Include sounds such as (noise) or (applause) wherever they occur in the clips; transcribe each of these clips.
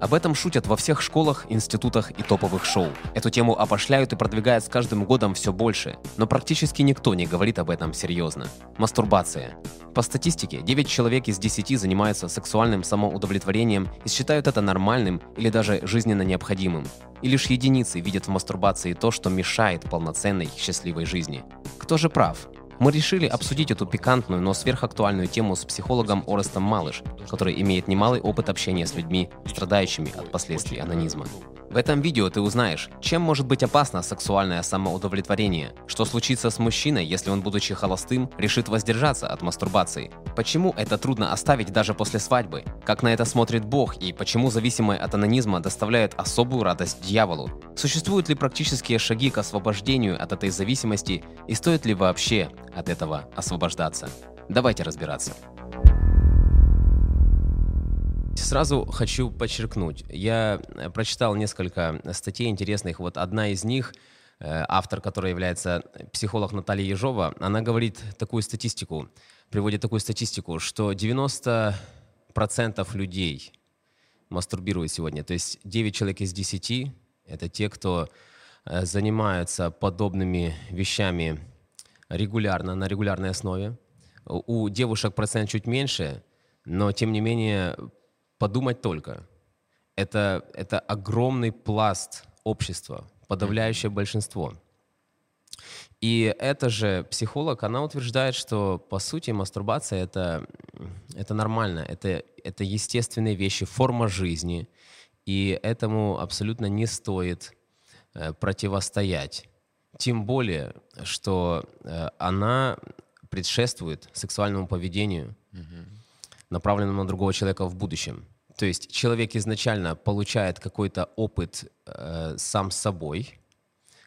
Об этом шутят во всех школах, институтах и топовых шоу. Эту тему опошляют и продвигают с каждым годом все больше, но практически никто не говорит об этом серьезно. Мастурбация. По статистике, 9 человек из 10 занимаются сексуальным самоудовлетворением и считают это нормальным или даже жизненно необходимым. И лишь единицы видят в мастурбации то, что мешает полноценной, счастливой жизни. Кто же прав? Мы решили обсудить эту пикантную, но сверхактуальную тему с психологом Орестом Малыш, который имеет немалый опыт общения с людьми, страдающими от последствий анонизма. В этом видео ты узнаешь, чем может быть опасно сексуальное самоудовлетворение, что случится с мужчиной, если он, будучи холостым, решит воздержаться от мастурбации, почему это трудно оставить даже после свадьбы, как на это смотрит Бог? И почему зависимые от анонизма доставляют особую радость дьяволу, существуют ли практические шаги к освобождению от этой зависимости? И стоит ли вообще от этого освобождаться. Давайте разбираться. Сразу хочу подчеркнуть, я э, прочитал несколько статей интересных. Вот одна из них, э, автор, который является психолог Наталья Ежова, она говорит такую статистику, приводит такую статистику, что 90% людей мастурбируют сегодня. То есть 9 человек из 10 — это те, кто э, занимаются подобными вещами регулярно, на регулярной основе. У девушек процент чуть меньше, но тем не менее подумать только. Это, это огромный пласт общества, подавляющее большинство. И эта же психолог, она утверждает, что по сути мастурбация это, это нормально, это, это естественные вещи, форма жизни, и этому абсолютно не стоит э, противостоять. Тем более, что э, она предшествует сексуальному поведению, угу. направленному на другого человека в будущем. То есть человек изначально получает какой-то опыт э, сам собой,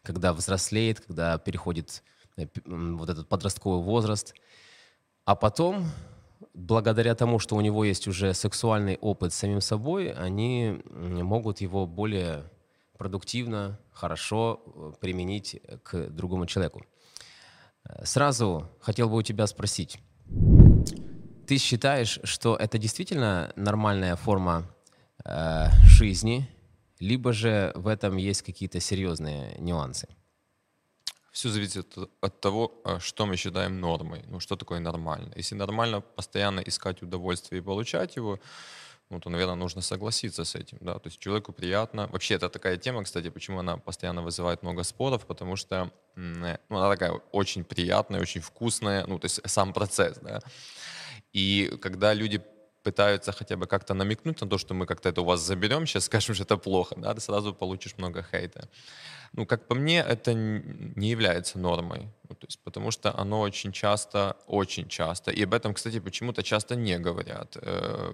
когда взрослеет, когда переходит э, вот этот подростковый возраст, а потом, благодаря тому, что у него есть уже сексуальный опыт с самим собой, они могут его более продуктивно, хорошо э, применить к другому человеку. Э, сразу хотел бы у тебя спросить, ты считаешь, что это действительно нормальная форма э, жизни, либо же в этом есть какие-то серьезные нюансы? Все зависит от того, а, что мы считаем нормой. Ну, что такое нормально. Если нормально постоянно искать удовольствие и получать его, ну, то, наверное, нужно согласиться с этим, да, то есть человеку приятно. Вообще, это такая тема, кстати, почему она постоянно вызывает много споров, потому что, ну, она такая очень приятная, очень вкусная, ну, то есть сам процесс, да. И когда люди пытаются хотя бы как-то намекнуть на то, что мы как-то это у вас заберем, сейчас (laughs) скажем, что это плохо, да, ты сразу получишь много хейта. Ну, как по мне, это не является нормой, ну, то есть, потому что оно очень часто, очень часто, и об этом, кстати, почему-то часто не говорят, э,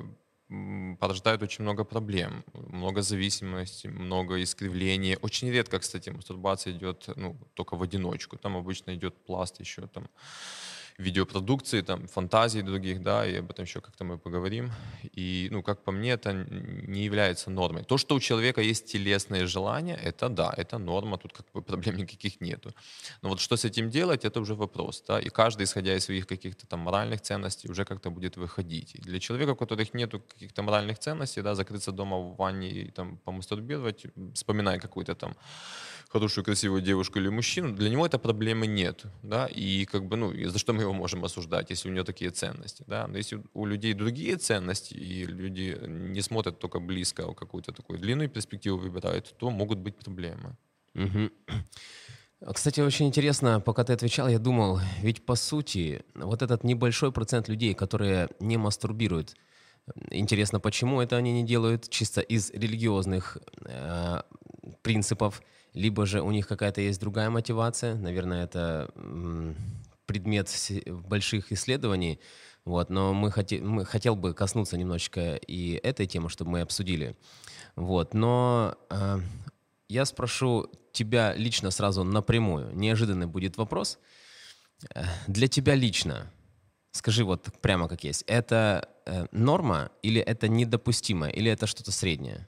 порождает очень много проблем, много зависимости, много искривлений. Очень редко, кстати, мастурбация идет ну, только в одиночку. Там обычно идет пласт еще там видеопродукции, там, фантазий других, да, и об этом еще как-то мы поговорим. И, ну, как по мне, это не является нормой. То, что у человека есть телесные желания, это да, это норма, тут как бы (laughs) проблем никаких нету. Но вот что с этим делать, это уже вопрос, да, и каждый, исходя из своих каких-то там моральных ценностей, уже как-то будет выходить. И для человека, у которых нету каких-то моральных ценностей, да, закрыться дома в ванне и там помастурбировать, вспоминая какую-то там хорошую, красивую девушку или мужчину, для него этой проблемы нет, да, и как бы, ну, за что мы его можем осуждать, если у него такие ценности, да, но если у людей другие ценности, и люди не смотрят только близко, а какую-то такую длинную перспективу выбирают, то могут быть проблемы. Угу. Кстати, очень интересно, пока ты отвечал, я думал, ведь по сути, вот этот небольшой процент людей, которые не мастурбируют, интересно, почему это они не делают чисто из религиозных э, принципов, либо же у них какая-то есть другая мотивация, наверное, это предмет больших исследований, вот, но мы, хоте, мы хотел бы коснуться немножечко и этой темы, чтобы мы обсудили. Вот, но э, я спрошу тебя лично сразу напрямую. Неожиданный будет вопрос. Для тебя лично, скажи вот прямо как есть, это э, норма или это недопустимо, или это что-то среднее?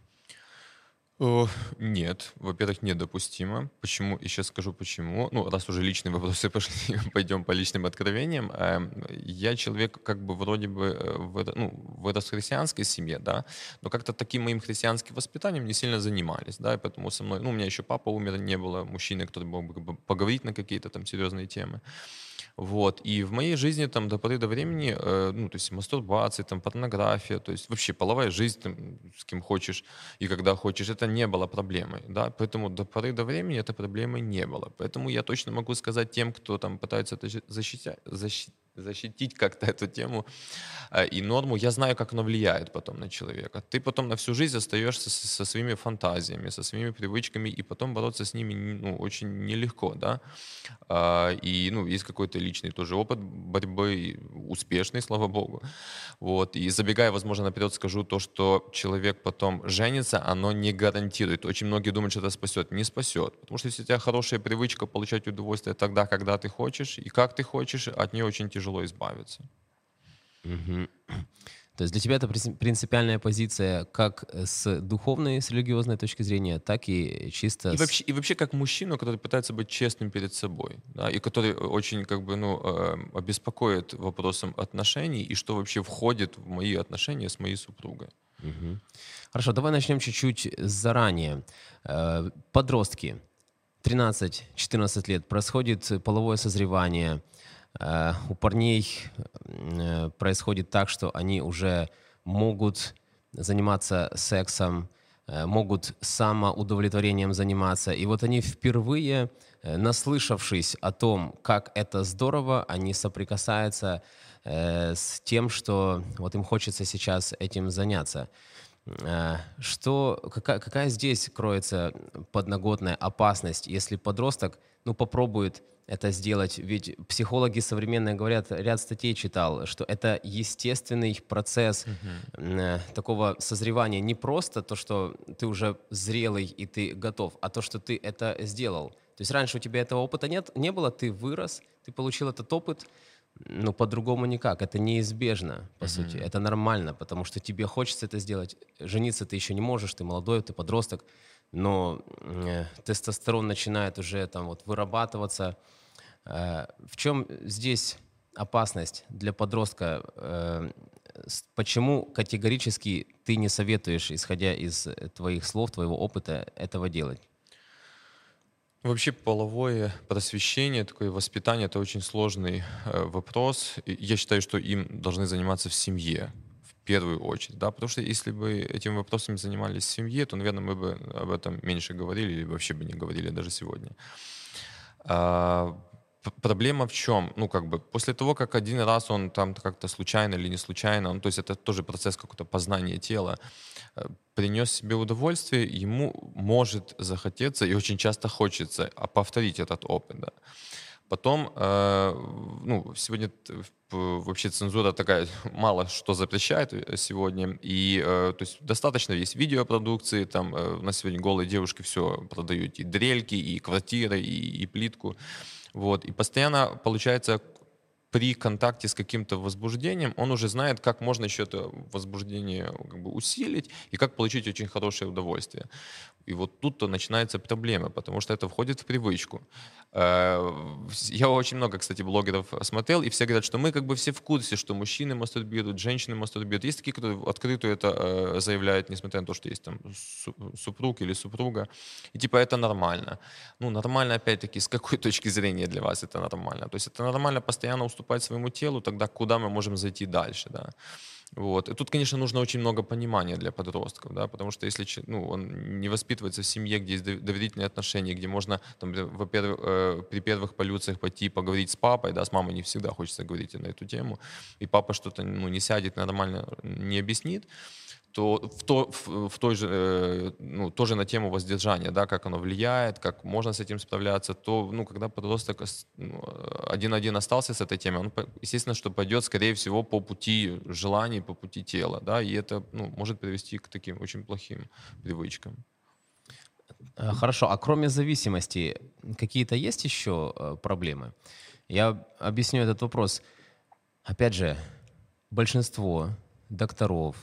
Нет, во-первых, недопустимо. Почему? И сейчас скажу почему. Ну, раз уже личные вопросы (laughs) пошли, пойдем по личным откровениям. Эм, я человек как бы вроде бы э, в, ну, вырос в христианской семье, да, но как-то таким моим христианским воспитанием не сильно занимались, да, и поэтому со мной, ну, у меня еще папа умер, не было мужчины, который мог бы поговорить на какие-то там серьезные темы. Вот. И в моей жизни там до поры до времени, э, ну, то есть мастурбация, там, порнография, то есть вообще половая жизнь там, с кем хочешь и когда хочешь, это не было проблемой, да, поэтому до поры до времени это проблемой не было. Поэтому я точно могу сказать тем, кто там пытается это защитить защитить как-то эту тему э, и норму. Я знаю, как оно влияет потом на человека. Ты потом на всю жизнь остаешься со, со своими фантазиями, со своими привычками, и потом бороться с ними ну, очень нелегко, да. А, и, ну, есть какой-то личный тоже опыт борьбы, успешный, слава богу. Вот. И забегая, возможно, наперед скажу то, что человек потом женится, оно не гарантирует. Очень многие думают, что это спасет. Не спасет. Потому что если у тебя хорошая привычка получать удовольствие тогда, когда ты хочешь, и как ты хочешь, от нее очень тяжело тяжело избавиться. Угу. То есть для тебя это принципиальная позиция как с духовной, с религиозной точки зрения, так и чисто... И, с... вообще, и вообще как мужчину, который пытается быть честным перед собой, да, и который очень как бы, ну, э, обеспокоит вопросом отношений, и что вообще входит в мои отношения с моей супругой. Угу. Хорошо, давай начнем чуть-чуть заранее. Э, подростки, 13-14 лет, происходит половое созревание – у парней э, происходит так, что они уже могут заниматься сексом, э, могут самоудовлетворением заниматься. И вот они впервые, наслышавшись о том, как это здорово, они соприкасаются с тем, что вот им хочется сейчас этим заняться. Что, какая, какая здесь кроется подноготная опасность, если подросток ну, попробует это сделать. Ведь психологи современные говорят, ряд статей читал, что это естественный процесс uh-huh. такого созревания. Не просто то, что ты уже зрелый и ты готов, а то, что ты это сделал. То есть раньше у тебя этого опыта нет, не было, ты вырос, ты получил этот опыт, но по-другому никак. Это неизбежно, по uh-huh. сути. Это нормально, потому что тебе хочется это сделать. Жениться ты еще не можешь, ты молодой, ты подросток но э, тестостерон начинает уже там вот вырабатываться. Э, в чем здесь опасность для подростка? Э, почему категорически ты не советуешь, исходя из твоих слов, твоего опыта, этого делать? Вообще половое просвещение, такое воспитание – это очень сложный вопрос. Я считаю, что им должны заниматься в семье первую очередь, да, потому что если бы этими вопросами занимались в семье, то, наверное, мы бы об этом меньше говорили или вообще бы не говорили даже сегодня. А, проблема в чем? Ну, как бы, после того, как один раз он там как-то случайно или не случайно, ну, то есть это тоже процесс какого-то познания тела, э, принес себе удовольствие, ему может захотеться и очень часто хочется повторить этот опыт, да. Потом, э, ну, сегодня вообще цензура такая (laughs) мало что запрещает э, сегодня. И э, то есть достаточно есть видеопродукции, там э, на сегодня голые девушки все продают, и дрельки, и квартиры, и, и плитку. Вот. И постоянно получается при контакте с каким-то возбуждением, он уже знает, как можно еще это возбуждение как бы, усилить и как получить очень хорошее удовольствие. И вот тут-то начинается проблема, потому что это входит в привычку. Э, я очень много, кстати, блогеров смотрел, и все говорят, что мы как бы все в курсе, что мужчины мастурбируют, женщины мастурбируют. Есть такие, которые открыто это э, заявляют, несмотря на то, что есть там супруг или супруга. И типа это нормально. Ну, нормально, опять-таки, с какой (laughs) точки зрения для вас это нормально? То есть это нормально постоянно уступать своему телу, тогда куда мы можем зайти дальше, да? Вот. И тут, конечно, нужно очень много понимания для подростков, да, потому что если ну, он не воспитывается в семье, где есть доверительные отношения, где можно, там, во-первых, э, при первых полюциях пойти поговорить с папой, да, с мамой не всегда хочется говорить на эту тему, и папа что-то ну, не сядет нормально, не объяснит, то в, то, в, в той же, э, ну, тоже на тему воздержания, да, как оно влияет, как можно с этим справляться, то, ну, когда подросток ну, один-один остался с этой темой, он, естественно, что пойдет, скорее всего, по пути желаний, по пути тела, да, и это, ну, может привести к таким очень плохим привычкам. Э, хорошо, а кроме зависимости, какие-то есть еще э, проблемы? Я объясню этот вопрос. Опять же, большинство докторов,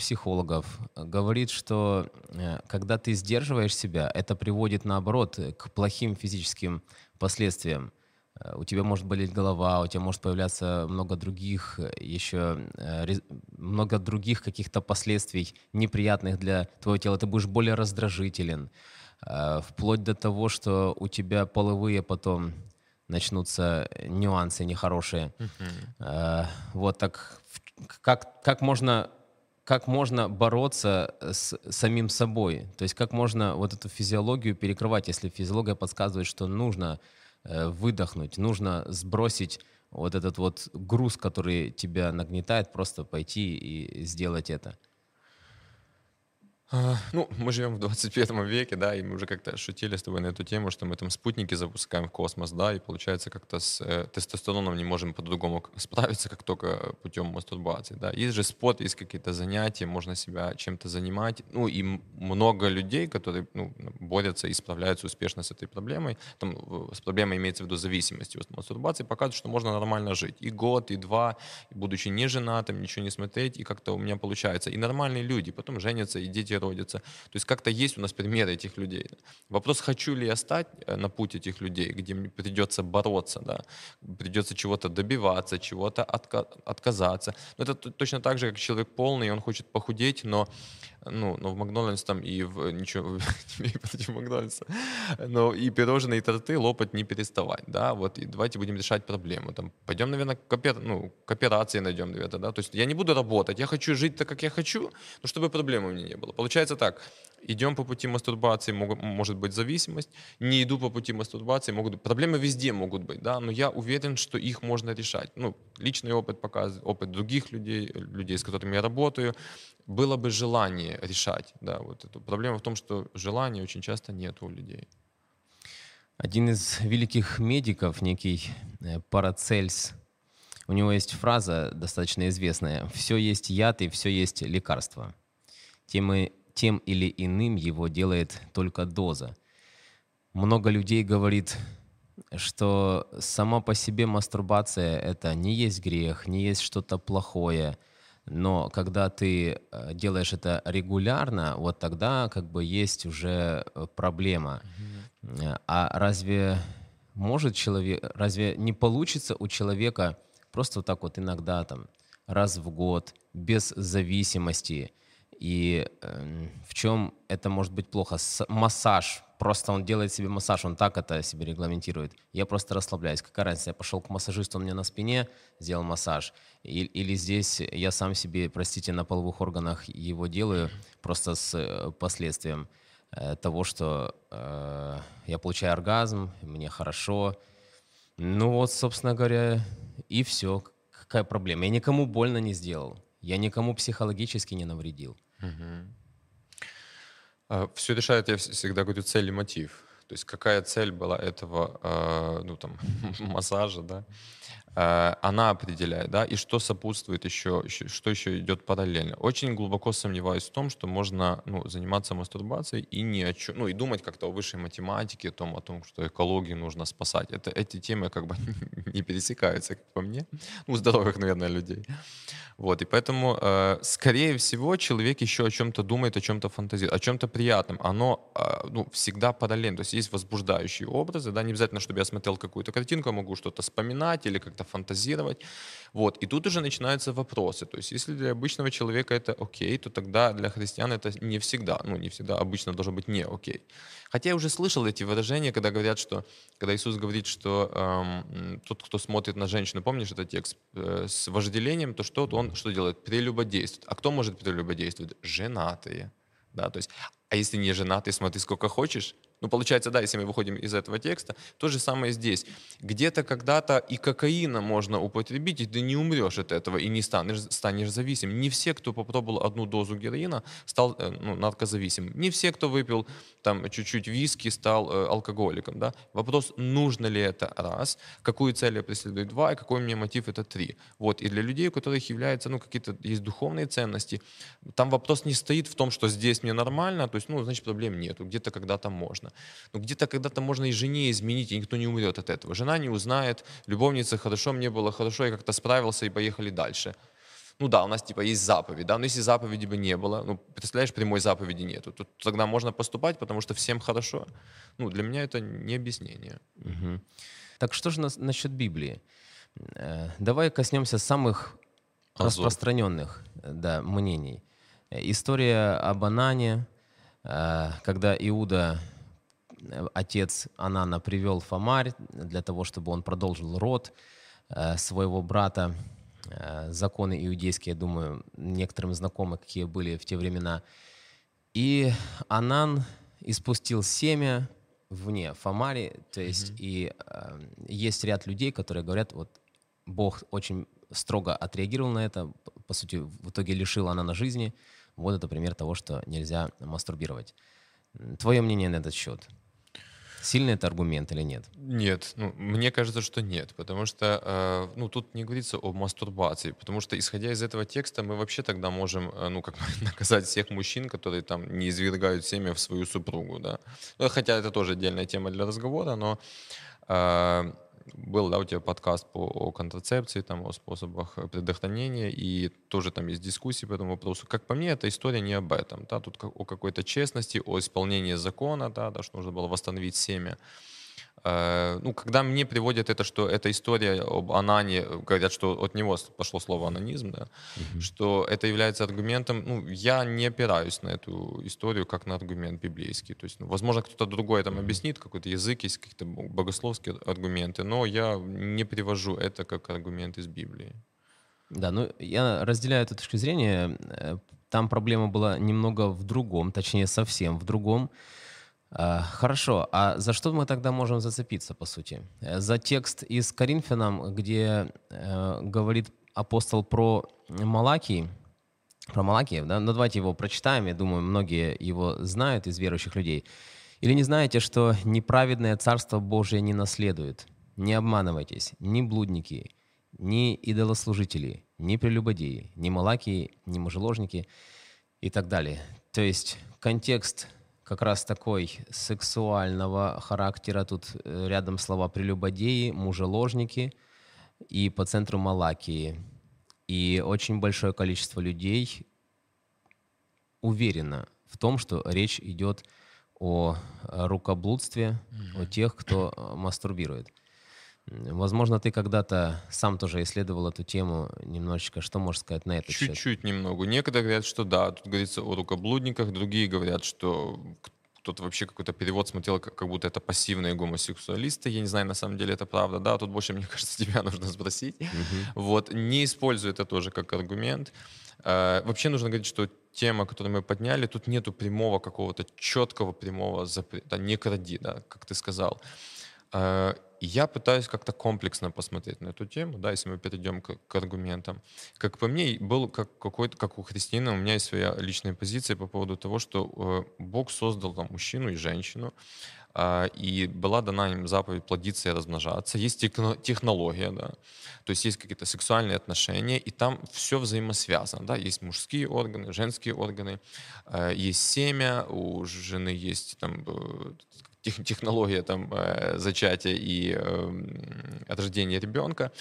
психологов говорит, что э, когда ты сдерживаешь себя, это приводит наоборот к плохим физическим последствиям. Э, у тебя может болеть голова, у тебя может появляться много других еще много других каких-то последствий неприятных для твоего тела. Ты будешь более раздражителен, вплоть до того, что у тебя половые потом начнутся нюансы нехорошие. Вот так как, как можно как можно бороться с самим собой? То есть как можно вот эту физиологию перекрывать, если физиология подсказывает, что нужно э, выдохнуть, нужно сбросить вот этот вот груз, который тебя нагнетает, просто пойти и сделать это? А, ну, мы живем в 21 веке, да, и мы уже как-то шутили с тобой на эту тему, что мы там спутники запускаем в космос, да, и получается как-то с э, тестостероном не можем по-другому справиться, как только путем мастурбации, да. Есть же спорт, есть какие-то занятия, можно себя чем-то занимать, ну, и много людей, которые, ну, борются и справляются успешно с этой проблемой, там, с проблемой имеется в виду зависимости от мастурбации, показывают, что можно нормально жить и год, и два, будучи не женатым, ничего не смотреть, и как-то у меня получается. И нормальные люди потом женятся, и дети родится. То есть как-то есть у нас примеры этих людей. Вопрос, хочу ли я стать э, на путь этих людей, где мне придется бороться, да, придется чего-то добиваться, чего-то отка- отказаться. Но это точно так же, как человек полный, он хочет похудеть, но ну, но в Макдональдс там и в ничего (laughs) не против Макдональдса, но и пирожные, и торты лопать не переставать, да, вот, и давайте будем решать проблему, там, пойдем, наверное, к, опер, ну, к операции найдем, наверное, да, то есть я не буду работать, я хочу жить так, как я хочу, но чтобы проблем у меня не было. Получается так, идем по пути мастурбации, мог, может быть зависимость, не иду по пути мастурбации, могут быть, проблемы везде могут быть, да, но я уверен, что их можно решать. Ну, личный опыт показывает, опыт других людей, людей, с которыми я работаю, было бы желание решать, да, вот эту проблему в том, что желания очень часто нет у людей. Один из великих медиков, некий э, Парацельс, у него есть фраза достаточно известная «все есть яд и все есть лекарство». Тем, и, тем или иным его делает только доза. Много людей говорит, что сама по себе мастурбация — это не есть грех, не есть что-то плохое — но когда ты э, делаешь это регулярно, вот тогда как бы есть уже э, проблема. Mm-hmm. А разве может человек, разве не получится у человека просто вот так вот иногда там раз в год без зависимости и э, в чем это может быть плохо? С- массаж просто он делает себе массаж, он так это себе регламентирует. Я просто расслабляюсь. Какая разница, я пошел к массажисту, он мне на спине сделал массаж. И, или здесь я сам себе, простите, на половых органах его делаю, просто с э, последствием э, того, что э, я получаю оргазм, мне хорошо. Ну вот, собственно говоря, и все. Какая проблема? Я никому больно не сделал. Я никому психологически не навредил. Угу. А, Все решает, я всегда говорю, цель и мотив. То есть какая цель была этого а, ну, там, (laughs) массажа, да? Э, она определяет, да, и что сопутствует еще, что еще идет параллельно. Очень глубоко сомневаюсь в том, что можно ну, заниматься мастурбацией и не о чем, ну и думать как-то о высшей математике, о том, о том, что экологию нужно спасать. Это, эти темы как бы (laughs) не пересекаются, как по мне, у здоровых, наверное, людей. Вот, и поэтому, э, скорее всего, человек еще о чем-то думает, о чем-то фантазирует, о чем-то приятном. Оно э, ну, всегда параллельно. То есть есть возбуждающие образы, да, не обязательно, чтобы я смотрел какую-то картинку, я могу что-то вспоминать или как-то фантазировать. Вот. И тут уже начинаются вопросы. То есть если для обычного человека это окей, то тогда для христиан это не всегда, ну не всегда, обычно должно быть не окей. Хотя я уже слышал эти выражения, когда говорят, что, когда Иисус говорит, что эм, тот, кто смотрит на женщину, помнишь этот текст, э, с вожделением, то что он что делает? Прелюбодействует. А кто может прелюбодействовать? Женатые. Да, то есть, а если не женатый, смотри сколько хочешь, ну, получается, да, если мы выходим из этого текста, то же самое здесь. Где-то когда-то и кокаина можно употребить, и ты не умрешь от этого, и не станешь, станешь зависим. Не все, кто попробовал одну дозу героина, стал э, ну, наркозависимым. Не все, кто выпил там чуть-чуть виски, стал э, алкоголиком. Да? Вопрос, нужно ли это, раз, какую цель я преследую, два, и какой у меня мотив, это три. Вот. И для людей, у которых являются, ну, какие-то есть духовные ценности, там вопрос не стоит в том, что здесь мне нормально, то есть, ну, значит, проблем нету, где-то когда-то можно. Но где-то когда-то можно и жене изменить, и никто не умрет от этого. Жена не узнает, любовница хорошо, мне было хорошо, я как-то справился и поехали дальше. ну да, у нас типа есть заповедь, да, но если заповеди бы не было, ну, представляешь, прямой заповеди нету, то тогда можно поступать, потому что всем хорошо. Ну, для меня это не объяснение. Угу. Так что же насчет Библии? Э, давай коснемся самых Азов. распространенных да, мнений. История об Анане, э, когда Иуда, э, отец Анана, привел Фомарь для того, чтобы он продолжил род своего брата. Законы иудейские, я думаю, некоторым знакомы, какие были в те времена. И Анан испустил семя, вне Фомари, то есть mm-hmm. и э, есть ряд людей, которые говорят, вот Бог очень строго отреагировал на это, по сути, в итоге лишил она на жизни. Вот это пример того, что нельзя мастурбировать. Твое мнение на этот счет? Сильный это аргумент или нет? Нет, ну, мне кажется, что нет, потому что э, ну, тут не говорится о мастурбации, потому что, исходя из этого текста, мы вообще тогда можем, э, ну, как (laughs) наказать всех мужчин, которые там не извергают семя в свою супругу, да. Ну, хотя это тоже отдельная тема для разговора, но э, был, да, у тебя подкаст по о контрацепции, там, о способах предохранения, и тоже там есть дискуссии по этому вопросу. Как по мне, эта история не об этом, да, тут о какой-то честности, о исполнении закона, да, да, что нужно было восстановить семя. Э, ну, когда мне приводят это, что эта история об Анане, говорят, что от него пошло слово анонизм, да, угу. что это является аргументом, ну, я не опираюсь на эту историю как на аргумент библейский. То есть, ну, возможно, кто-то другой там объяснит, какой-то язык, есть какие-то богословские аргументы, но я не привожу это как аргумент из Библии. Да, ну, я разделяю эту точку зрения. Э, там проблема была немного в другом, точнее, совсем в другом. А, хорошо, а за что мы тогда можем зацепиться, по сути? Э, за текст из Коринфянам, где э, говорит апостол про Малакий, про Малакиев, да? Ну, давайте его прочитаем, я думаю, многие его знают из верующих людей. Или не знаете, что неправедное Царство Божие не наследует? Не обманывайтесь, ни блудники, ни идолослужители, ни прелюбодеи, ни малакии, ни мужеложники и так далее. То есть контекст как раз такой сексуального характера. Тут э, рядом слова прелюбодеи, мужеложники и по центру Малакии. И очень большое количество людей уверено в том, что речь идет о рукоблудстве, mm-hmm. о тех, кто э, мастурбирует. Возможно, ты когда-то сам тоже исследовал эту тему немножечко. Что можешь сказать на это? Чуть-чуть немного. Некоторые говорят, что да, тут говорится о рукоблудниках, другие говорят, что кто-то вообще какой-то перевод смотрел, как, как будто это пассивные гомосексуалисты. Я не знаю, на самом деле это правда. Да, тут больше, (laughs) мне кажется, тебя нужно спросить. Uh-huh. Вот, не используй это тоже как аргумент. Э, вообще нужно говорить, что тема, которую мы подняли, тут нету прямого какого-то четкого прямого запрета. Не кради, да, как ты сказал. Э, я пытаюсь как-то комплексно посмотреть на эту тему, да, если мы перейдем к, к аргументам. Как по мне, был как какой-то, как у христианина, у меня есть своя личная позиция по поводу того, что э, Бог создал там мужчину и женщину, э, и была дана им заповедь плодиться и размножаться. Есть технология, да, то есть есть какие-то сексуальные отношения, и там все взаимосвязано, да, есть мужские органы, женские органы, э, есть семя, у жены есть там э, технология там, э, зачатия и э, от рождения ребенка.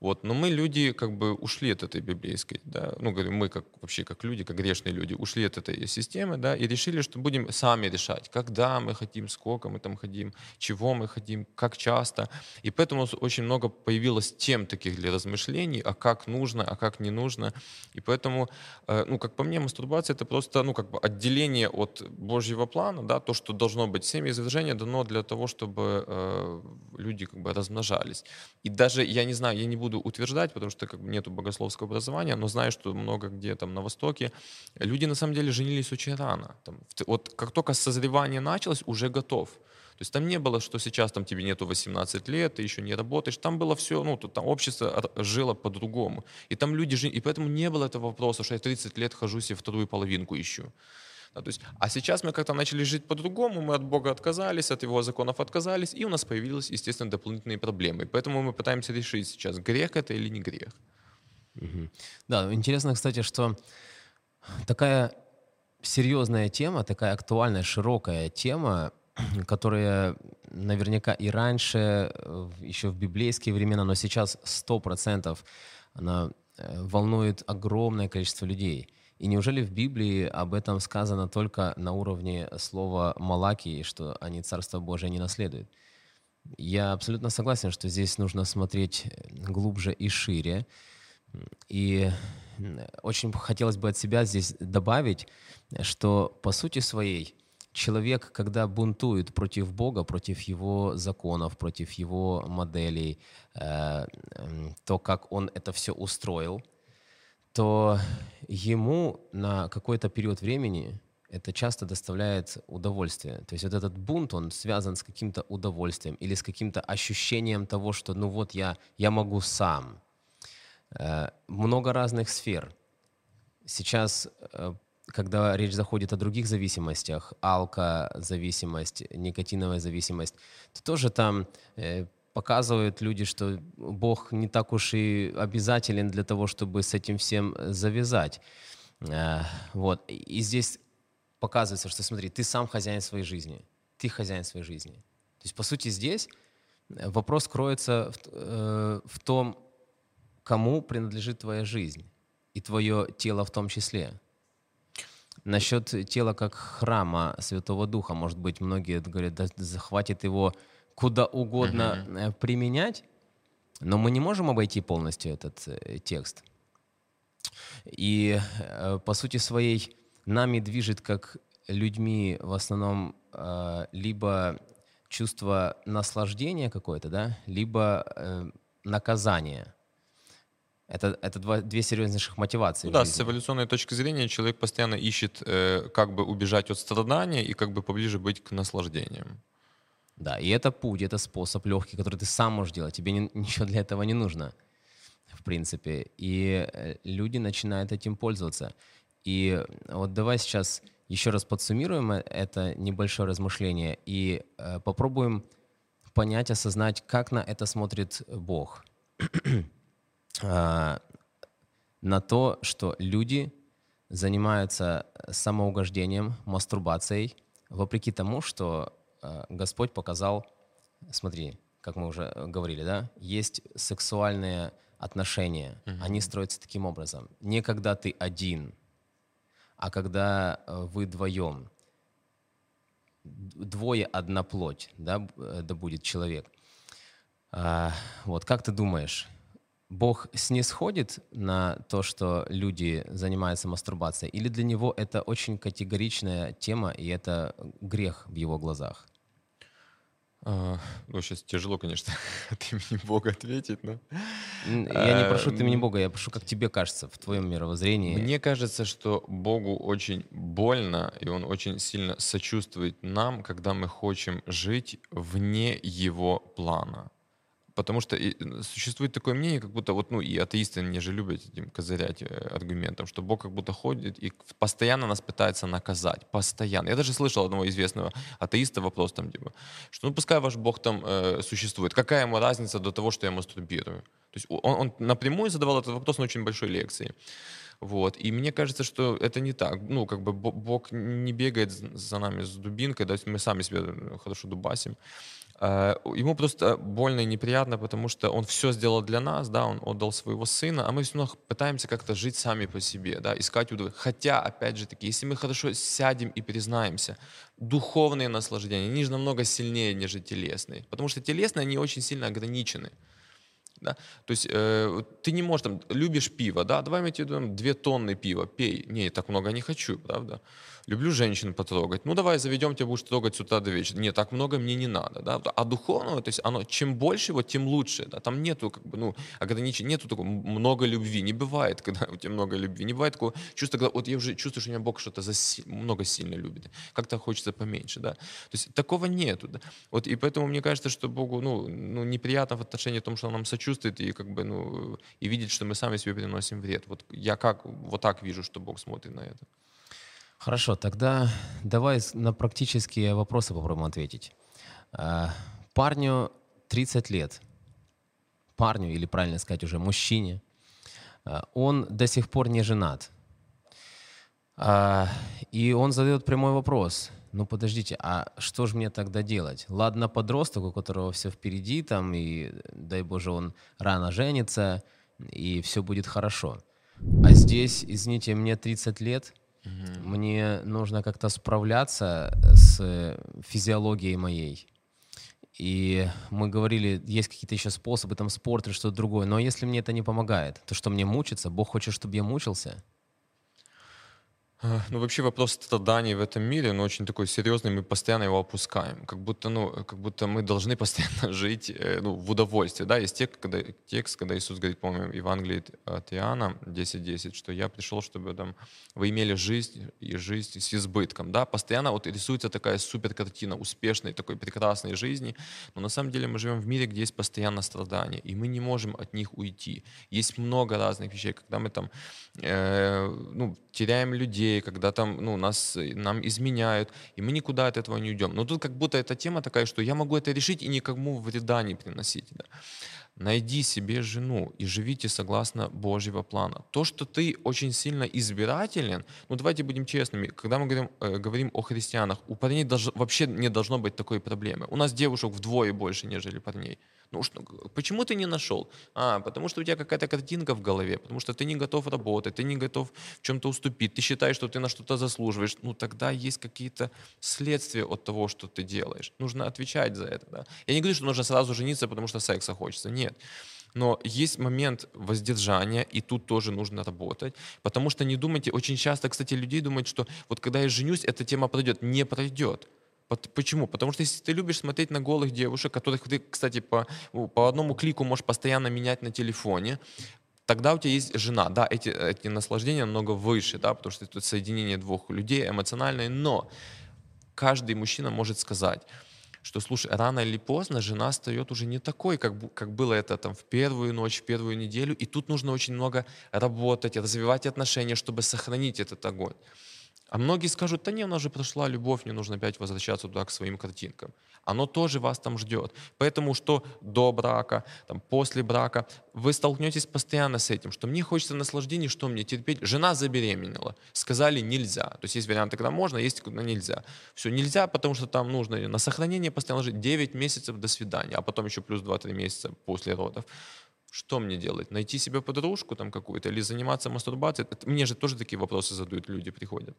Вот. Но мы, люди, как бы ушли от этой библейской, да, ну, говорю, мы как, вообще как люди, как грешные люди, ушли от этой системы, да, и решили, что будем сами решать, когда мы хотим, сколько мы там хотим, чего мы хотим, как часто. И поэтому очень много появилось тем таких для размышлений, а как нужно, а как не нужно. И поэтому, э, ну, как по мне, мастурбация — это просто, ну, как бы отделение от Божьего плана, да, то, что должно быть. Семя извержения дано для того, чтобы э, люди как бы размножались. И даже, я не знаю, я не буду буду утверждать, потому что как бы нету богословского образования, но знаю, что много где там на Востоке люди на самом деле женились очень рано. Там, вот как только созревание началось, уже готов. То есть там не было, что сейчас там тебе нету 18 лет, ты еще не работаешь. Там было все, ну, там общество жило по-другому. И там люди жили, и поэтому не было этого вопроса, что я 30 лет хожу себе вторую половинку ищу. Да, то есть, а сейчас мы как-то начали жить по-другому, мы от Бога отказались, от Его законов отказались, и у нас появились, естественно, дополнительные проблемы. Поэтому мы пытаемся решить сейчас, грех это или не грех. Угу. Да, интересно, кстати, что такая серьезная тема, такая актуальная, широкая тема, (clears throat) которая наверняка и раньше, еще в библейские времена, но сейчас 100% она волнует огромное количество людей. И неужели в Библии об этом сказано только на уровне слова «малаки», что они Царство Божие не наследуют? Я абсолютно согласен, что здесь нужно смотреть глубже и шире. И очень хотелось бы от себя здесь добавить, что по сути своей человек, когда бунтует против Бога, против Его законов, против Его моделей, э, то, как Он это все устроил, то ему на какой-то период времени это часто доставляет удовольствие. То есть вот этот бунт, он связан с каким-то удовольствием или с каким-то ощущением того, что ну вот я, я могу сам. Э, много разных сфер. Сейчас, э, когда речь заходит о других зависимостях, алкозависимость, никотиновая зависимость, то тоже там э, показывают люди, что Бог не так уж и обязателен для того, чтобы с этим всем завязать. Вот. И здесь показывается, что смотри, ты сам хозяин своей жизни, ты хозяин своей жизни. То есть, по сути, здесь вопрос кроется в, в том, кому принадлежит твоя жизнь и твое тело в том числе. Насчет тела как храма Святого Духа, может быть, многие говорят, да захватит его куда угодно uh-huh. применять, но мы не можем обойти полностью этот э, текст. И э, по сути своей нами движет как людьми в основном либо чувство наслаждения какое-то, да, либо наказание. Это, это два, две серьезнейших мотивации. Ну, да, с эволюционной точки зрения человек постоянно ищет, э, как бы убежать от страдания и как бы поближе быть к наслаждениям. Да, и это путь, это способ легкий, который ты сам можешь делать. Тебе не, (laughs) ничего для этого не нужно, в принципе. И э, люди начинают этим пользоваться. И вот давай сейчас еще раз подсуммируем э, это небольшое размышление и э, попробуем понять, осознать, как на это смотрит Бог. (clears throat) А, на то, что люди занимаются самоугождением, мастурбацией, вопреки тому, что Господь показал, смотри, как мы уже говорили, да, есть сексуальные отношения, mm-hmm. они строятся таким образом. Не когда ты один, а когда э, вы вдвоем. Двое одна плоть, да, да будет человек. А, вот как ты думаешь, Бог снисходит на то, что люди занимаются мастурбацией, или для него это очень категоричная тема, и это грех в его глазах? А, ну, сейчас тяжело, конечно, (laughs) от имени Бога ответить, но... Я не прошу от имени Бога, я прошу, как тебе кажется, в твоем мировоззрении. Мне кажется, что Богу очень больно, и Он очень сильно сочувствует нам, когда мы хотим жить вне Его плана. Потому что существует такое мнение, как будто вот, ну, и атеисты не же любят этим козырять э, аргументом, что Бог как будто ходит и постоянно нас пытается наказать, постоянно. Я даже слышал одного известного атеиста вопрос там, типа, что ну пускай ваш Бог там э, существует, какая ему разница до того, что я мастурбирую? То есть он, он напрямую задавал этот вопрос на очень большой лекции. Вот. И мне кажется, что это не так. Ну, как бы Бог не бегает за нами с дубинкой, да, мы сами себя э, хорошо дубасим. Э, ему просто больно и неприятно, потому что он все сделал для нас, да, он отдал своего сына, а мы все равно пытаемся как-то жить сами по себе, да, искать удовольствие. Хотя, опять же таки, если мы хорошо сядем и признаемся, духовные наслаждения, они же намного сильнее, нежели телесные, потому что телесные, они очень сильно ограничены. Да? То есть э, ты не можешь, там, любишь пиво, да, давай мы тебе даем две тонны пива, пей. Не, так много не хочу, правда? люблю женщин потрогать. Ну, давай заведем, тебя будешь трогать с утра до вечера. Нет, так много мне не надо, да. А духовного, то есть оно, чем больше его, тем лучше, да. Там нету, как бы, ну, ограничений, нету такого много любви. Не бывает, (laughs) когда у тебя много любви. Не бывает такого чувства, когда вот я уже чувствую, что меня Бог что-то за много сильно любит. Как-то хочется поменьше, да. То есть такого нету, да. Вот и поэтому мне кажется, что Богу, ну, ну неприятно в отношении том, что Он нам сочувствует и как бы, ну, и видит, что мы сами себе приносим вред. Вот я как, вот так вижу, что Бог смотрит на это. Хорошо, тогда давай на практические вопросы попробуем ответить. А, парню 30 лет, парню, или правильно сказать уже мужчине, а, он до сих пор не женат. А, и он задает прямой вопрос. Ну подождите, а что же мне тогда делать? Ладно, подросток, у которого все впереди, там, и дай боже, он рано женится, и все будет хорошо. А здесь, извините, мне 30 лет, угу. мне нужно как-то справляться с физиологией моей. И мы говорили, есть какие-то еще способы, там спорт или что-то другое. Но если мне это не помогает, то что мне мучиться? Бог хочет, чтобы я мучился? Ну, вообще вопрос страданий в этом мире, ну, очень такой серьезный, мы постоянно его опускаем. Как будто, ну, как будто мы должны (laughs) постоянно жить э, ну, в удовольствии. Да, есть текст, когда, текст, когда Иисус говорит, по-моему, Евангелие от Иоанна 10.10, что я пришел, чтобы там, вы имели жизнь и жизнь с избытком. Да, постоянно вот рисуется такая супер картина успешной, такой прекрасной жизни, но на самом деле мы живем в мире, где есть постоянно страдания, и мы не можем от них уйти. Есть много разных вещей, когда мы там, э, ну, теряем людей, когда там, ну, нас, нам изменяют, и мы никуда от этого не уйдем. Но тут как будто эта тема такая, что я могу это решить и никому вреда не приносить. Да. Найди себе жену и живите согласно Божьего плана. То, что ты очень сильно избирателен, ну давайте будем честными, когда мы говорим, э, говорим о христианах, у парней даже, вообще не должно быть такой проблемы. У нас девушек вдвое больше, нежели парней. Ну, что, почему ты не нашел? А, потому что у тебя какая-то картинка в голове, потому что ты не готов работать, ты не готов в чем-то уступить, ты считаешь, что ты на что-то заслуживаешь. Ну, тогда есть какие-то следствия от того, что ты делаешь. Нужно отвечать за это. Да? Я не говорю, что нужно сразу жениться, потому что секса хочется. Нет. Но есть момент воздержания, и тут тоже нужно работать, потому что не думайте, очень часто, кстати, людей думают, что вот когда я женюсь, эта тема пройдет. Не пройдет. Почему? Потому что если ты любишь смотреть на голых девушек, которых ты, кстати, по, по одному клику можешь постоянно менять на телефоне, тогда у тебя есть жена. Да, эти, эти наслаждения намного выше, да, потому что это соединение двух людей эмоциональное, но каждый мужчина может сказать, что, слушай, рано или поздно жена стает уже не такой, как, как было это там в первую ночь, в первую неделю, и тут нужно очень много работать, развивать отношения, чтобы сохранить этот огонь. А многие скажут, да не, у нас же прошла любовь, не нужно опять возвращаться туда к своим картинкам. Оно тоже вас там ждет. Поэтому что до брака, там, после брака, вы столкнетесь постоянно с этим, что мне хочется наслаждения, что мне терпеть. Жена забеременела, сказали нельзя. То есть есть варианты, когда можно, есть когда нельзя. Все, нельзя, потому что там нужно на сохранение постоянно жить 9 месяцев до свидания, а потом еще плюс 2-3 месяца после родов что мне делать? Найти себе подружку там какую-то или заниматься мастурбацией? Это, мне же тоже такие вопросы задают люди, приходят.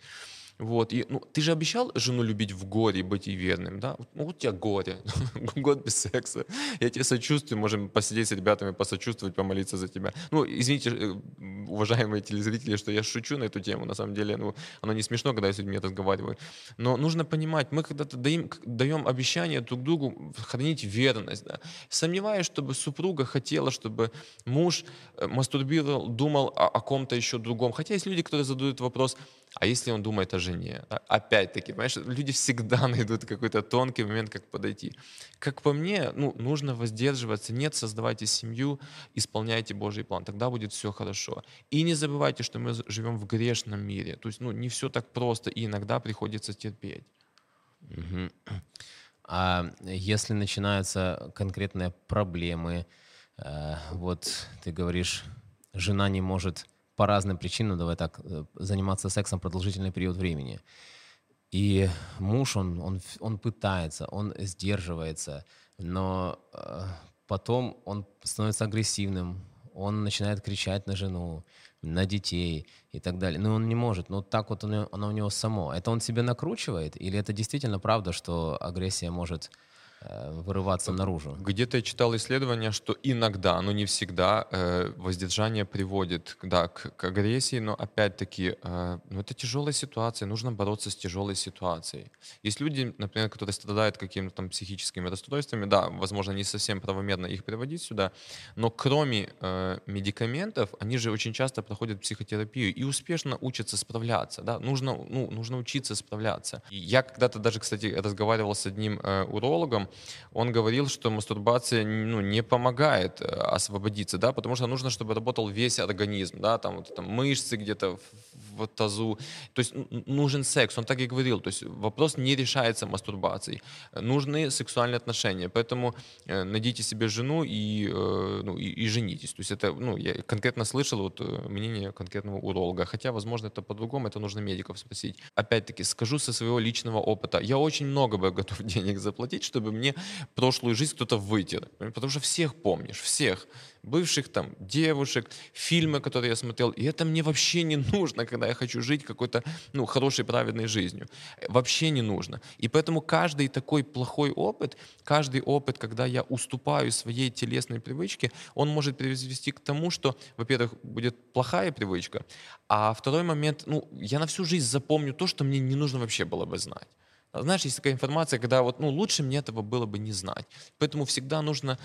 Вот, и, ну, ты же обещал жену любить в горе и быть ей верным, да? Ну, у тебя горе, (laughs) год без секса. Я тебе сочувствую, можем посидеть с ребятами, посочувствовать, помолиться за тебя. Ну, извините, э, уважаемые телезрители, что я шучу на эту тему. На самом деле, ну, оно не смешно, когда я с людьми разговариваю. Но нужно понимать, мы когда-то даем, даем обещание друг другу хранить верность, да? Сомневаюсь, чтобы супруга хотела, чтобы муж э, мастурбировал, думал о, о ком-то еще другом. Хотя есть люди, которые задают вопрос, а если он думает о жене? Опять-таки, понимаешь, люди всегда (laughs) найдут какой-то тонкий момент, как подойти. Как по мне, ну, нужно воздерживаться. Нет, создавайте семью, исполняйте Божий план. Тогда будет все хорошо. И не забывайте, что мы живем в грешном мире. То есть, ну, не все так просто, и иногда приходится терпеть. Угу. А если начинаются конкретные проблемы, э, вот ты говоришь, жена не может по разным причинам, давай так, э, заниматься сексом продолжительный период времени. И муж, он, он, он пытается, он сдерживается, но э, потом он становится агрессивным, он начинает кричать на жену, на детей и так далее. Но он не может. Но так вот оно, оно у него само. Это он себе накручивает? Или это действительно правда, что агрессия может вырываться наружу. Где-то я читал исследование, что иногда, но не всегда, э, воздержание приводит да, к, к агрессии, но опять-таки, э, ну, это тяжелая ситуация, нужно бороться с тяжелой ситуацией. Есть люди, например, которые страдают какими-то там психическими расстройствами, да, возможно, не совсем правомерно их приводить сюда, но кроме э, медикаментов, они же очень часто проходят психотерапию и успешно учатся справляться, да, нужно, ну, нужно учиться справляться. Я когда-то даже, кстати, разговаривал с одним э, урологом, он говорил, что мастурбация ну, не помогает э, освободиться, да, потому что нужно, чтобы работал весь организм, да, там, вот, там мышцы где-то в, в тазу, то есть нужен секс, он так и говорил, то есть вопрос не решается мастурбацией, нужны сексуальные отношения, поэтому э, найдите себе жену и, э, ну, и, и женитесь, то есть это, ну, я конкретно слышал вот мнение конкретного уролога, хотя, возможно, это по-другому, это нужно медиков спросить. Опять-таки, скажу со своего личного опыта, я очень много бы готов (laughs) денег заплатить, чтобы мне прошлую жизнь кто-то вытер. Потому что всех помнишь, всех бывших там девушек, фильмы, которые я смотрел. И это мне вообще не нужно, когда я хочу жить какой-то, ну, хорошей, праведной жизнью. Вообще не нужно. И поэтому каждый такой плохой опыт, каждый опыт, когда я уступаю своей телесной привычке, он может привести к тому, что, во-первых, будет плохая привычка, а второй момент, ну, я на всю жизнь запомню то, что мне не нужно вообще было бы знать. Знаешь, есть такая информация, когда вот, ну, лучше мне этого было бы не знать. Поэтому всегда нужно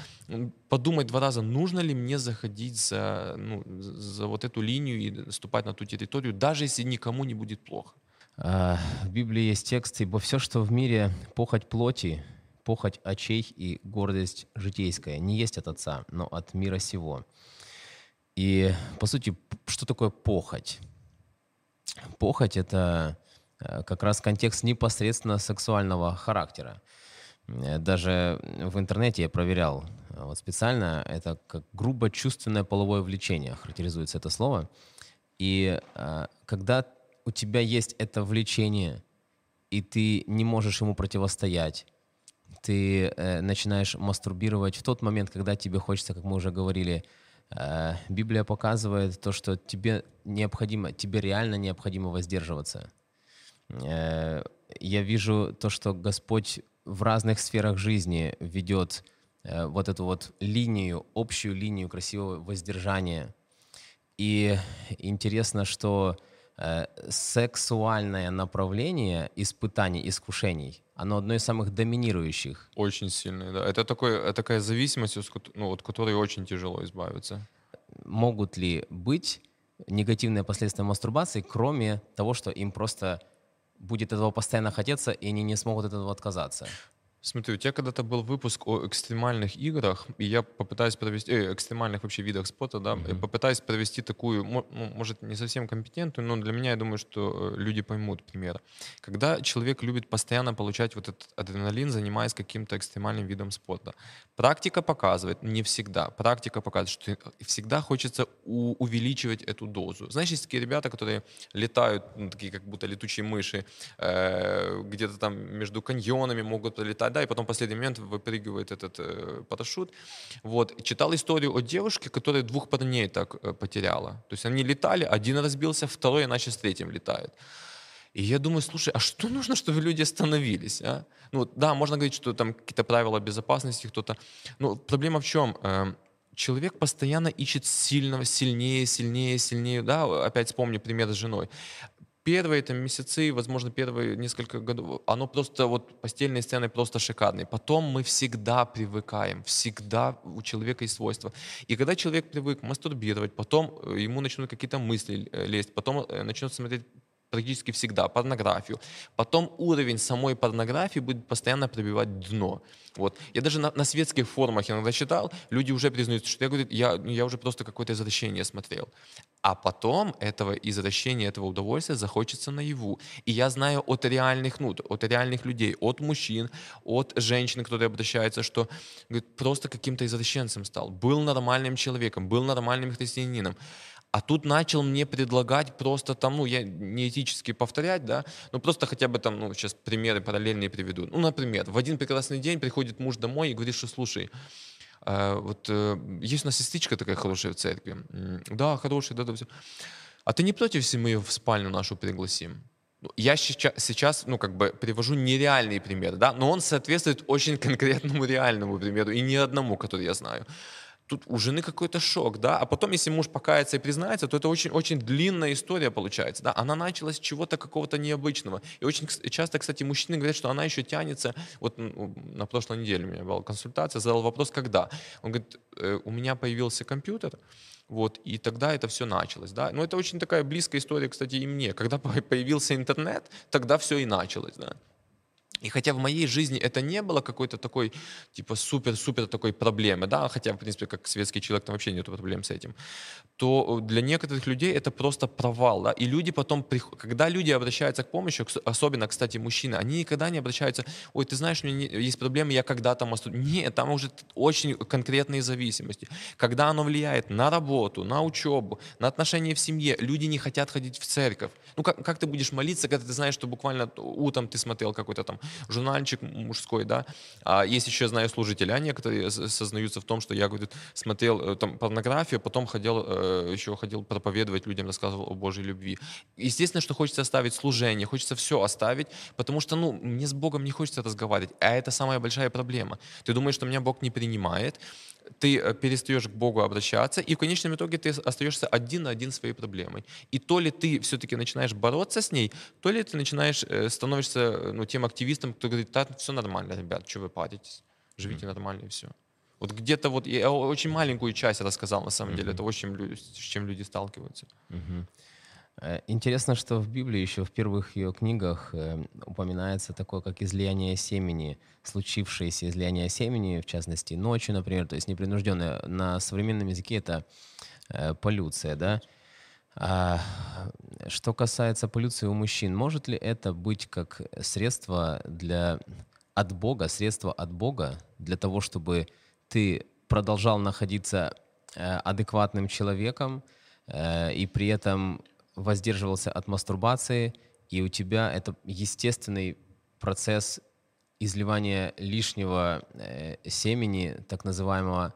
подумать два раза, нужно ли мне заходить за, ну, за вот эту линию и ступать на ту территорию, даже если никому не будет плохо. А, в Библии есть текст, ибо все, что в мире похоть плоти, похоть очей и гордость житейская, не есть от Отца, но от мира сего. И, по сути, что такое похоть? Похоть — это как раз контекст непосредственно сексуального характера. Э, даже в интернете я проверял э, вот специально, это как грубо чувственное половое влечение, характеризуется это слово. И когда у тебя есть это влечение, и ты не можешь ему противостоять, ты начинаешь мастурбировать в тот момент, когда тебе хочется, как мы уже говорили, Библия показывает то, что тебе необходимо, тебе реально необходимо воздерживаться – Э, я вижу то, что Господь в разных сферах жизни ведет э, вот эту вот линию, общую линию красивого воздержания. И интересно, что э, сексуальное направление испытаний, искушений, оно одно из самых доминирующих. Очень сильное, да. Это такой, такая зависимость, ну, от которой очень тяжело избавиться. Могут ли быть негативные последствия мастурбации, кроме того, что им просто будет этого постоянно хотеться, и они не смогут от этого отказаться. Смотри, у тебя когда-то был выпуск о экстремальных играх, и я попытаюсь провести, э, экстремальных вообще видах спорта, да, mm-hmm. попытаюсь провести такую, ну, может, не совсем компетентную, но для меня, я думаю, что э, люди поймут пример. Когда человек любит постоянно получать вот этот адреналин, занимаясь каким-то экстремальным видом спорта, практика показывает, не всегда, практика показывает, что всегда хочется у- увеличивать эту дозу. Знаешь, есть такие ребята, которые летают, ну, такие как будто летучие мыши, э, где-то там между каньонами могут пролетать, да, и потом в последний момент выпрыгивает этот э, парашют. Вот. Читал историю о девушке, которая двух парней так э, потеряла. То есть они летали, один разбился, второй иначе с третьим летает. И я думаю, слушай, а что нужно, чтобы люди остановились? А? Ну, да, можно говорить, что там какие-то правила безопасности, кто-то... Но проблема в чем? Эм, человек постоянно ищет сильного, сильнее, сильнее, сильнее. Да, опять вспомню пример с женой первые там, месяцы, возможно, первые несколько годов, оно просто, вот постельные сцены просто шикарные. Потом мы всегда привыкаем, всегда у человека есть свойства. И когда человек привык мастурбировать, потом э, ему начнут какие-то мысли э, лезть, потом э, начнет смотреть практически всегда порнографию. Потом уровень самой порнографии будет постоянно пробивать дно. Вот. Я даже на, на светских форумах иногда читал, люди уже признаются, что я, говорю, я, я уже просто какое-то извращение смотрел. А потом этого извращения, этого удовольствия захочется наяву. И я знаю от реальных, ну, от реальных людей, от мужчин, от женщин, которые обращаются, что говорит, просто каким-то извращенцем стал. Был нормальным человеком, был нормальным христианином. А тут начал мне предлагать просто там, ну, я не этически повторять, да, но просто хотя бы там, ну, сейчас примеры параллельные приведу. Ну, например, в один прекрасный день приходит муж домой и говорит, что, слушай, э, вот э, есть у нас сестричка такая хорошая в церкви. Да, хорошая, да, да, все. А ты не против, если мы ее в спальню нашу пригласим? Ну, я сейчас, ну, как бы привожу нереальный пример, да, но он соответствует очень конкретному реальному примеру и ни одному, который я знаю тут у жены какой-то шок, да, а потом, если муж покается и признается, то это очень-очень длинная история получается, да, она началась с чего-то какого-то необычного, и очень часто, кстати, мужчины говорят, что она еще тянется, вот на прошлой неделе у меня была консультация, задал вопрос, когда, он говорит, «Э, у меня появился компьютер, вот, и тогда это все началось, да, но это очень такая близкая история, кстати, и мне, когда (laughs) появился интернет, тогда все и началось, да, и хотя в моей жизни это не было какой-то такой, типа, супер-супер такой проблемы, да, хотя, в принципе, как светский человек, там вообще нет проблем с этим, то для некоторых людей это просто провал, да, и люди потом, когда люди обращаются к помощи, особенно, кстати, мужчины, они никогда не обращаются, ой, ты знаешь, у меня есть проблемы, я когда-то масту... Нет, там уже очень конкретные зависимости. Когда оно влияет на работу, на учебу, на отношения в семье, люди не хотят ходить в церковь. Ну, как, как ты будешь молиться, когда ты знаешь, что буквально утром ты смотрел какой-то там журнальчик мужской, да. А есть еще, знаю, служители, а некоторые сознаются в том, что я, говорит, смотрел э, там порнографию, потом ходил, э, еще ходил проповедовать людям, рассказывал о Божьей любви. Естественно, что хочется оставить служение, хочется все оставить, потому что, ну, мне с Богом не хочется разговаривать, а это самая большая проблема. Ты думаешь, что меня Бог не принимает, ты э, перестаешь к Богу обращаться, и в конечном итоге ты остаешься один на один своей проблемой. И то ли ты все-таки начинаешь бороться с ней, то ли ты начинаешь, э, становишься э, ну, тем активистом, кто говорит, да, все нормально, ребят, что вы паритесь, живите mm-hmm. нормально и все. Вот где-то вот, я очень маленькую часть рассказал, на самом mm-hmm. деле, с чем, с чем люди сталкиваются. Mm-hmm. Э, интересно, что в Библии еще в первых ее книгах э, упоминается такое, как излияние семени, случившееся излияние семени, в частности, ночью, например, то есть непринужденное. На современном языке это э, полюция, да? А что касается полюции у мужчин, может ли это быть как средство для от Бога, средство от Бога для того, чтобы ты продолжал находиться адекватным человеком и при этом воздерживался от мастурбации, и у тебя это естественный процесс изливания лишнего э, семени, так называемого,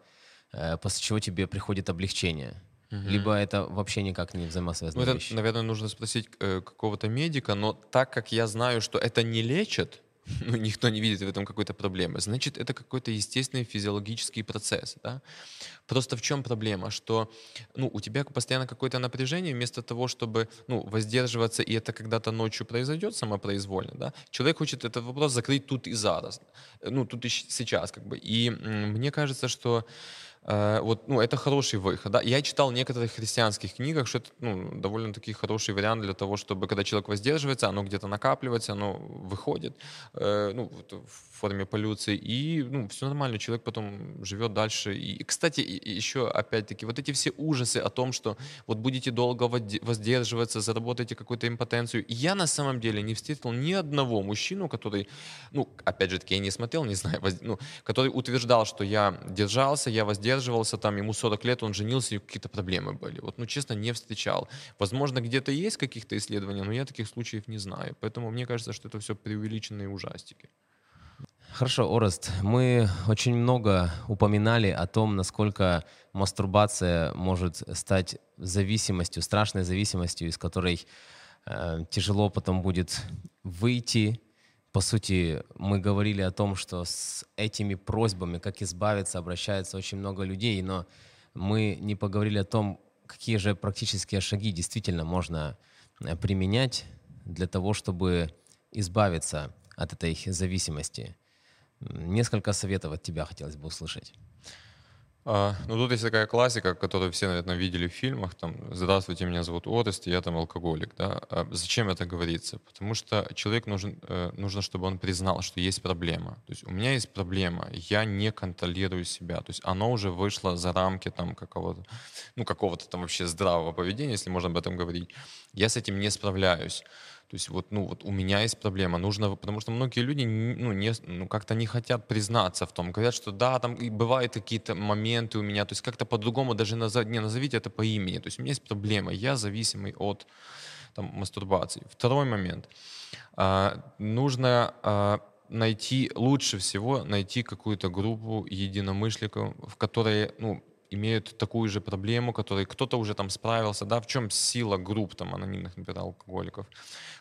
э, после чего тебе приходит облегчение. Угу. Либо это вообще никак не взаимосвязанные ну, это, вещи. Наверное, нужно спросить э, какого-то медика, но так как я знаю, что это не лечит, (laughs) ну, никто не видит в этом какой-то проблемы. Значит, это какой-то естественный физиологический процесс. Да? Просто в чем проблема? Что ну, у тебя постоянно какое-то напряжение, вместо того, чтобы ну, воздерживаться, и это когда-то ночью произойдет самопроизвольно, да? человек хочет этот вопрос закрыть тут и зараз, ну, тут и сейчас. Как бы. И мне кажется, что Э, вот, ну, это хороший выход. Да? Я читал в некоторых христианских книгах, что это ну, довольно-таки хороший вариант для того, чтобы, когда человек воздерживается, оно где-то накапливается, оно выходит э, ну, в форме полюции, и ну, все нормально, человек потом живет дальше. И, кстати, еще опять-таки, вот эти все ужасы о том, что вот будете долго воздерживаться, заработаете какую-то импотенцию. Я на самом деле не встретил ни одного мужчину, который, ну, опять же таки, я не смотрел, не знаю, ну, который утверждал, что я держался, я воздерживался, задерживался, там ему 40 лет, он женился, и какие-то проблемы были. Вот, ну, честно, не встречал. Возможно, где-то есть каких-то исследования, но я таких случаев не знаю. Поэтому мне кажется, что это все преувеличенные ужастики. Хорошо, Орест, мы очень много упоминали о том, насколько мастурбация может стать зависимостью, страшной зависимостью, из которой э, тяжело потом будет выйти, по сути, мы говорили о том, что с этими просьбами, как избавиться, обращается очень много людей, но мы не поговорили о том, какие же практические шаги действительно можно э, применять для того, чтобы избавиться от этой зависимости. Несколько советов от тебя хотелось бы услышать. А, ну, тут есть такая классика, которую все, наверное, видели в фильмах, там, «Здравствуйте, меня зовут Орест, я там алкоголик», да. А зачем это говорится? Потому что человек нужен, э, нужно, чтобы он признал, что есть проблема. То есть у меня есть проблема, я не контролирую себя, то есть оно уже вышло за рамки там какого-то, ну, какого-то там вообще здравого поведения, если можно об этом говорить. Я с этим не справляюсь. То есть вот, ну, вот у меня есть проблема, нужно, потому что многие люди, ну, не, ну, как-то не хотят признаться в том, говорят, что да, там бывают какие-то моменты у меня, то есть как-то по-другому даже назов, не назовите это по имени, то есть у меня есть проблема, я зависимый от там, мастурбации. Второй момент. А, нужно а, найти, лучше всего найти какую-то группу единомышленников, в которой, ну, имеют такую же проблему, которой кто-то уже там справился, да, в чем сила групп там анонимных, например, алкоголиков?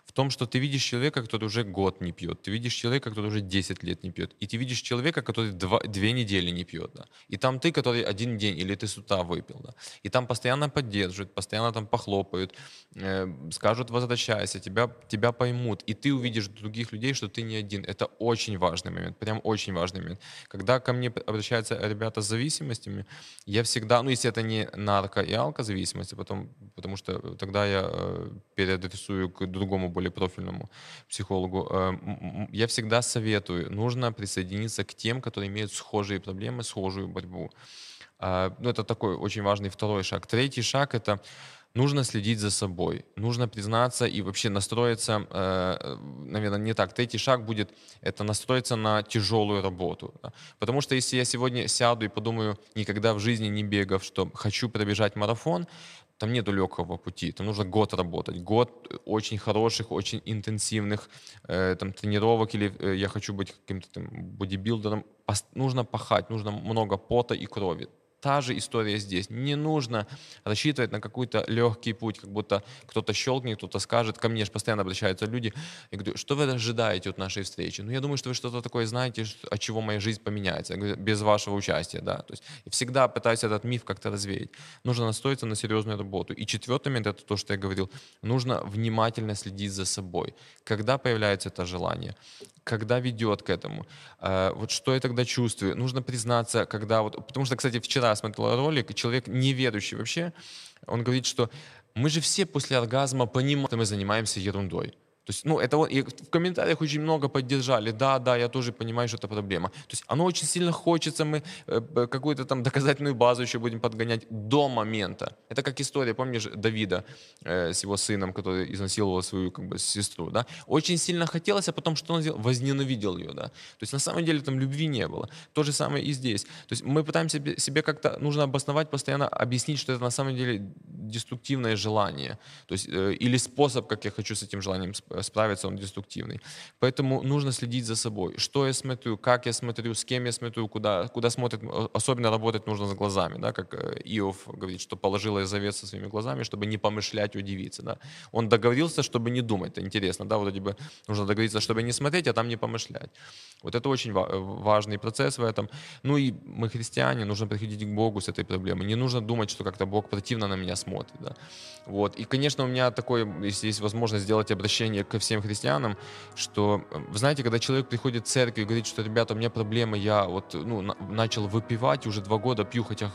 В том, что ты видишь человека, который уже год не пьет, ты видишь человека, который уже 10 лет не пьет, и ты видишь человека, который два, две недели не пьет, да, и там ты, который один день или ты с утра выпил, да, и там постоянно поддерживают, постоянно там похлопают, э, скажут возвращайся, тебя, тебя поймут, и ты увидишь других людей, что ты не один. Это очень важный момент, прям очень важный момент. Когда ко мне обращаются ребята с зависимостями, я всегда, ну, если это не нарко- и алкозависимость, потом, потому что тогда я э, переадресую к другому более профильному психологу, э, я всегда советую, нужно присоединиться к тем, которые имеют схожие проблемы, схожую борьбу. А, ну, это такой очень важный второй шаг. Третий шаг — это нужно следить за собой, нужно признаться и вообще настроиться, э, наверное, не так. Третий шаг будет это настроиться на тяжелую работу. Потому что если я сегодня сяду и подумаю, никогда в жизни не бегав, что хочу пробежать марафон, там нету легкого пути, там нужно год работать, год очень хороших, очень интенсивных э, там тренировок, или э, я хочу быть каким-то там бодибилдером, нужно пахать, нужно много пота и крови та же история здесь. Не нужно рассчитывать на какой-то легкий путь, как будто кто-то щелкнет, кто-то скажет. Ко мне же постоянно обращаются люди. Я говорю, что вы ожидаете от нашей встречи? Ну, я думаю, что вы что-то такое знаете, от чего моя жизнь поменяется. Я говорю, без вашего участия, да. То есть всегда пытаюсь этот миф как-то развеять. Нужно настроиться на серьезную работу. И четвертый момент, это то, что я говорил, нужно внимательно следить за собой. Когда появляется это желание? Когда ведет к этому? Э, вот что я тогда чувствую? Нужно признаться, когда вот... Потому что, кстати, вчера смотрел ролик, человек неверующий вообще, он говорит, что мы же все после оргазма понимаем, что мы занимаемся ерундой. То есть, ну, это и в комментариях очень много поддержали. Да, да, я тоже понимаю, что это проблема. То есть, оно очень сильно хочется, мы э, какую-то там (laughs) доказательную базу еще будем подгонять до момента. Это как история, помнишь, Давида э, с его сыном, который изнасиловал свою как бы сестру, да? Очень сильно хотелось, а потом что он сделал? Возненавидел ее, да? То есть, на самом деле там любви не было. То же самое и здесь. То есть, мы пытаемся себе, себе как-то, нужно обосновать, постоянно объяснить, что это на самом деле деструктивное желание. То есть, э, или способ, как я хочу с этим желанием справиться, он деструктивный. Поэтому нужно следить за собой. Что я смотрю, как я смотрю, с кем я смотрю, куда, куда смотрит. Особенно работать нужно с глазами, да, как э, Иов говорит, что положила завет со своими глазами, чтобы не помышлять удивиться. Да. Он договорился, чтобы не думать. Это интересно, да, вроде бы нужно договориться, чтобы не смотреть, а там не помышлять. Вот это очень важный процесс в этом. Ну и мы христиане, нужно приходить к Богу с этой проблемой. Не нужно думать, что как-то Бог противно на меня смотрит. Да. Вот. И, конечно, у меня такое, если есть возможность сделать обращение ко всем христианам, что, вы знаете, когда человек приходит в церковь и говорит, что, ребята, у меня проблемы, я вот ну, на, начал выпивать, уже два года пью, хотя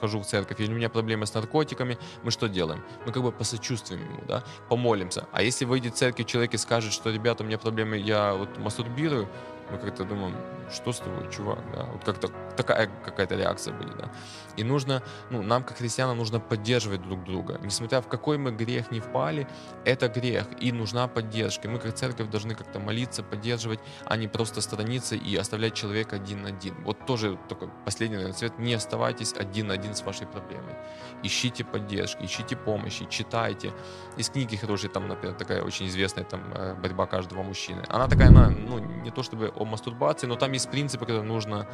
хожу в церковь, или у меня проблемы с наркотиками, мы что делаем? Мы как бы посочувствуем ему, да, помолимся. А если выйдет в церковь человек и скажет, что, ребята, у меня проблемы, я вот мастурбирую, мы как-то думаем, что с тобой, чувак, да, вот как-то такая какая-то реакция будет, да. И нужно, ну, нам, как христианам, нужно поддерживать друг друга. Несмотря в какой мы грех не впали, это грех, и нужна поддержка. Мы, как церковь, должны как-то молиться, поддерживать, а не просто сторониться и оставлять человека один на один. Вот тоже такой последний, наверное, совет, не оставайтесь один на один с вашей проблемой. Ищите поддержки, ищите помощи, читайте. Из книги хорошей, там, например, такая очень известная там э, «Борьба каждого мужчины». Она такая, она, ну, не то чтобы о мастурбации, но там есть принципы, которые нужно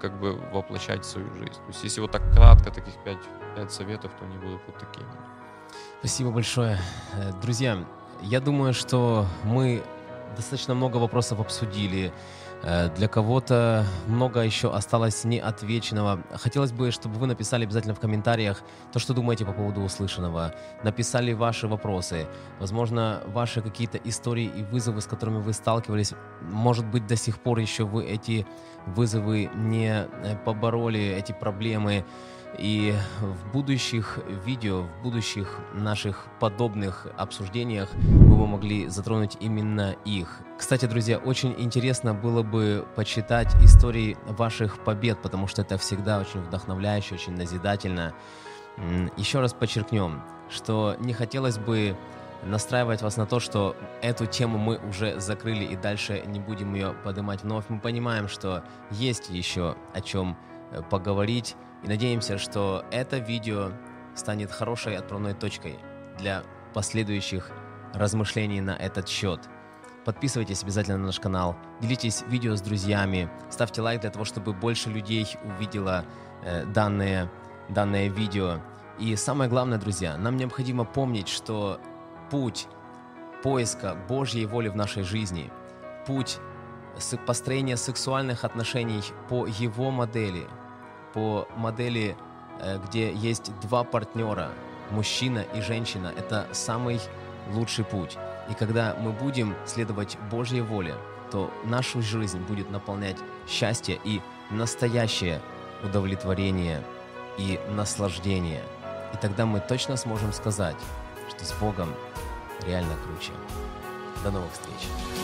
как бы воплощать в свою жизнь. То есть если вот так кратко, таких пять, пять советов, то они будут вот такими. Спасибо большое. Э, друзья, я думаю, что мы достаточно много вопросов обсудили. Э, для кого-то много еще осталось неотвеченного. Хотелось бы, чтобы вы написали обязательно в комментариях то, что думаете по поводу услышанного. Написали ваши вопросы. Возможно, ваши какие-то истории и вызовы, с которыми вы сталкивались. Может быть, до сих пор еще вы эти вызовы не э, побороли, эти проблемы. И в будущих видео, в будущих наших подобных обсуждениях мы бы могли затронуть именно их. Кстати, друзья, очень интересно было бы почитать истории ваших побед, потому что это всегда очень вдохновляюще, очень назидательно. Еще раз подчеркнем, что не хотелось бы настраивать вас на то, что эту тему мы уже закрыли и дальше не будем ее поднимать вновь. Мы понимаем, что есть еще о чем э, поговорить, и надеемся, что это видео станет хорошей отправной точкой для последующих размышлений на этот счет. Подписывайтесь обязательно на наш канал, делитесь видео с друзьями, ставьте лайк для того, чтобы больше людей увидело э, данное, данное видео. И самое главное, друзья, нам необходимо помнить, что путь поиска Божьей воли в нашей жизни, путь построения сексуальных отношений по его модели – по модели, э, где есть два партнера, мужчина и женщина, это самый лучший путь. И когда мы будем следовать Божьей воле, то нашу жизнь будет наполнять счастье и настоящее удовлетворение и наслаждение. И тогда мы точно сможем сказать, что с Богом реально круче. До новых встреч!